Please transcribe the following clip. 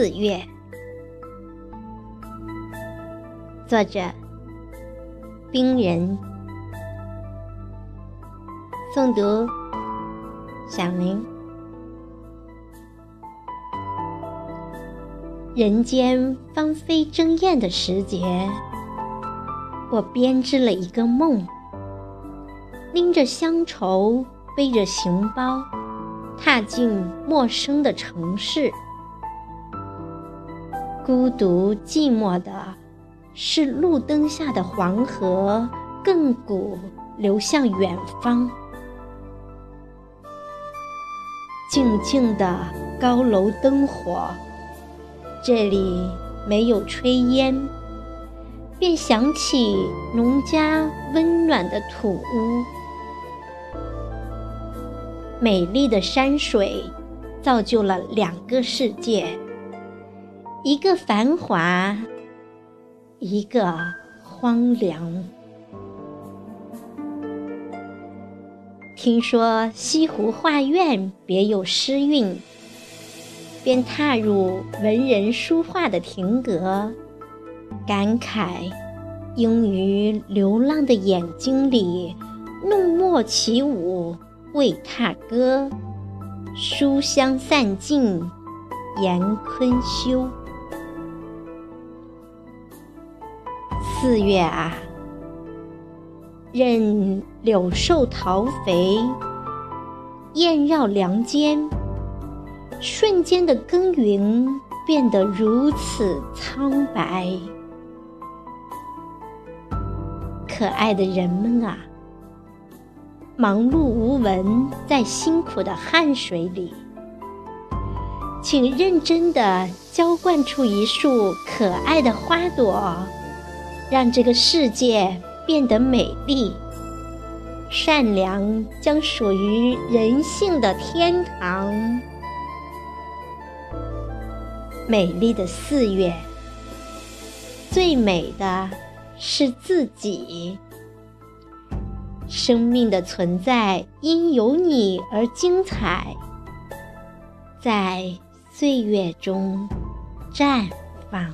四月，作者冰人，诵读小林。人间芳菲争艳的时节，我编织了一个梦，拎着乡愁，背着行包。踏进陌生的城市，孤独寂寞的是路灯下的黄河，亘古流向远方。静静的高楼灯火，这里没有炊烟，便想起农家温暖的土屋。美丽的山水，造就了两个世界，一个繁华，一个荒凉。听说西湖画院别有诗韵，便踏入文人书画的亭阁，感慨应于流浪的眼睛里弄墨起舞。为踏歌，书香散尽，言坤休。四月啊，任柳瘦桃肥，燕绕梁间，瞬间的耕耘变得如此苍白。可爱的人们啊！忙碌无闻，在辛苦的汗水里，请认真的浇灌出一束可爱的花朵，让这个世界变得美丽。善良将属于人性的天堂。美丽的四月，最美的是自己。生命的存在因有你而精彩，在岁月中绽放。